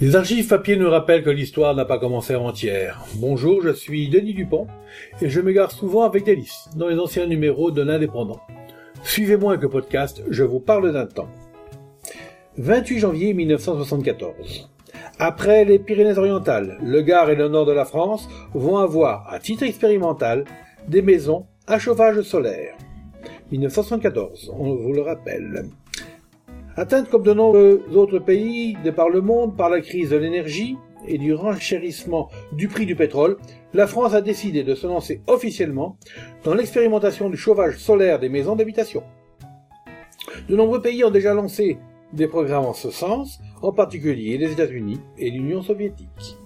Les archives papier nous rappellent que l'histoire n'a pas commencé avant-hier. Bonjour, je suis Denis Dupont et je m'égare souvent avec délice dans les anciens numéros de l'Indépendant. Suivez-moi avec le podcast Je vous parle d'un temps. 28 janvier 1974. Après les Pyrénées-Orientales, le Gard et le nord de la France vont avoir, à titre expérimental, des maisons à chauffage solaire. 1974, on vous le rappelle. Atteinte comme de nombreux autres pays de par le monde par la crise de l'énergie et du renchérissement du prix du pétrole, la France a décidé de se lancer officiellement dans l'expérimentation du chauffage solaire des maisons d'habitation. De nombreux pays ont déjà lancé des programmes en ce sens, en particulier les États-Unis et l'Union soviétique.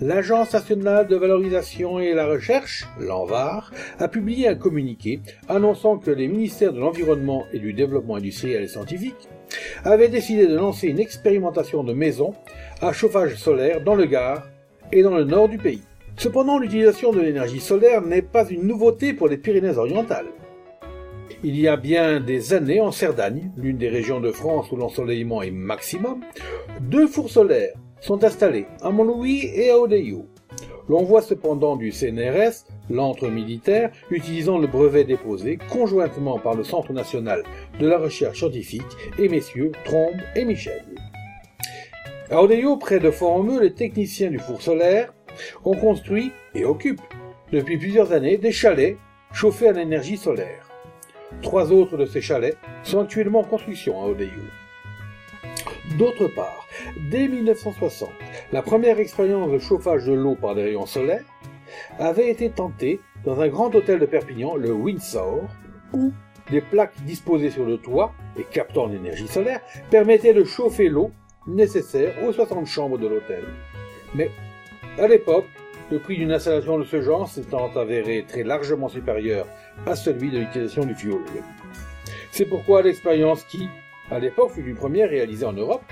L'Agence nationale de valorisation et la recherche, l'ANVAR, a publié un communiqué annonçant que les ministères de l'Environnement et du Développement industriel et scientifique avait décidé de lancer une expérimentation de maisons à chauffage solaire dans le Gard et dans le nord du pays. Cependant, l'utilisation de l'énergie solaire n'est pas une nouveauté pour les Pyrénées-Orientales. Il y a bien des années, en Cerdagne, l'une des régions de France où l'ensoleillement est maximum, deux fours solaires sont installés à Montlouis et à Odeillou. L'on voit cependant du CNRS l'antre militaire, utilisant le brevet déposé conjointement par le Centre national de la recherche scientifique et messieurs Trombe et Michel. À Odéo, près de Fort-Romeu, les techniciens du four solaire ont construit et occupent depuis plusieurs années des chalets chauffés à l'énergie solaire. Trois autres de ces chalets sont actuellement en construction à Odéo. D'autre part, dès 1960, la première expérience de chauffage de l'eau par des rayons solaires avait été tenté dans un grand hôtel de Perpignan, le Windsor, où des plaques disposées sur le toit et captant l'énergie solaire permettaient de chauffer l'eau nécessaire aux 60 chambres de l'hôtel. Mais, à l'époque, le prix d'une installation de ce genre s'étant avéré très largement supérieur à celui de l'utilisation du fioul. C'est pourquoi l'expérience qui, à l'époque, fut une première réalisée en Europe,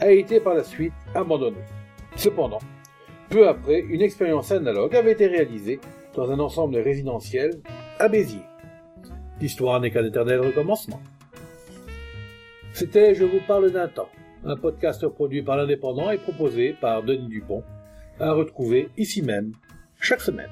a été par la suite abandonnée. Cependant, peu après, une expérience analogue avait été réalisée dans un ensemble résidentiel à Béziers. L'histoire n'est qu'un éternel recommencement. C'était Je vous parle d'un temps, un podcast produit par l'Indépendant et proposé par Denis Dupont, à retrouver ici même, chaque semaine.